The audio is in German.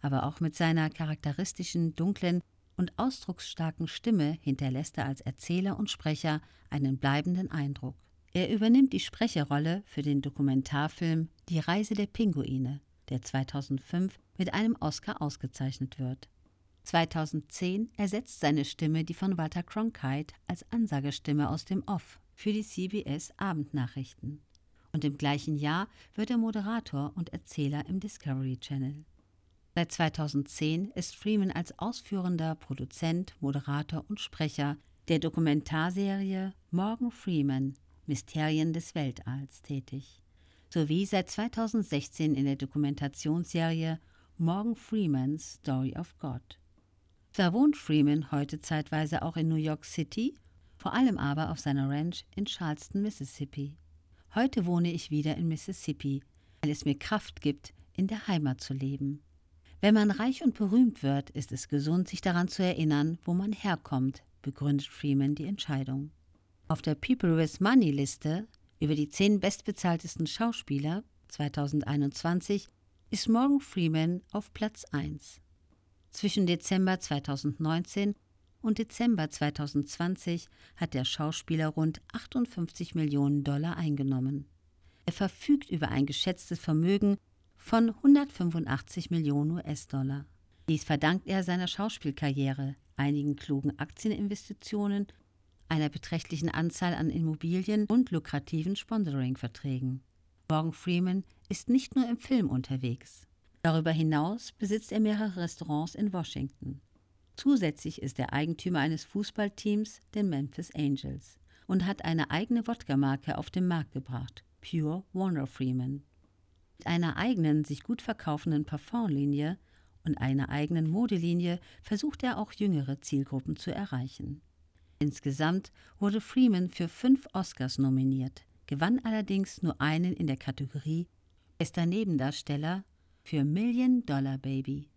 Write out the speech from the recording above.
aber auch mit seiner charakteristischen, dunklen und ausdrucksstarken Stimme hinterlässt er als Erzähler und Sprecher einen bleibenden Eindruck. Er übernimmt die Sprecherrolle für den Dokumentarfilm Die Reise der Pinguine, der 2005 mit einem Oscar ausgezeichnet wird. 2010 ersetzt seine Stimme die von Walter Cronkite als Ansagestimme aus dem Off für die CBS Abendnachrichten. Und im gleichen Jahr wird er Moderator und Erzähler im Discovery Channel. Seit 2010 ist Freeman als ausführender Produzent, Moderator und Sprecher der Dokumentarserie Morgan Freeman Mysterien des Weltalls tätig, sowie seit 2016 in der Dokumentationsserie Morgan Freeman's Story of God. Zwar wohnt Freeman heute zeitweise auch in New York City, vor allem aber auf seiner Ranch in Charleston, Mississippi. Heute wohne ich wieder in Mississippi, weil es mir Kraft gibt, in der Heimat zu leben. Wenn man reich und berühmt wird, ist es gesund, sich daran zu erinnern, wo man herkommt, begründet Freeman die Entscheidung. Auf der People with Money Liste über die zehn bestbezahltesten Schauspieler 2021 ist Morgan Freeman auf Platz 1. Zwischen Dezember 2019 und Dezember 2020 hat der Schauspieler rund 58 Millionen Dollar eingenommen. Er verfügt über ein geschätztes Vermögen von 185 Millionen US-Dollar. Dies verdankt er seiner Schauspielkarriere, einigen klugen Aktieninvestitionen, einer beträchtlichen Anzahl an Immobilien und lukrativen Sponsoring-Verträgen. Morgan Freeman ist nicht nur im Film unterwegs. Darüber hinaus besitzt er mehrere Restaurants in Washington. Zusätzlich ist er Eigentümer eines Fußballteams, den Memphis Angels, und hat eine eigene Wodka-Marke auf den Markt gebracht, Pure Wonder Freeman. Mit einer eigenen, sich gut verkaufenden Parfumlinie und einer eigenen Modelinie versucht er auch jüngere Zielgruppen zu erreichen. Insgesamt wurde Freeman für fünf Oscars nominiert, gewann allerdings nur einen in der Kategorie Bester Nebendarsteller für Million Dollar Baby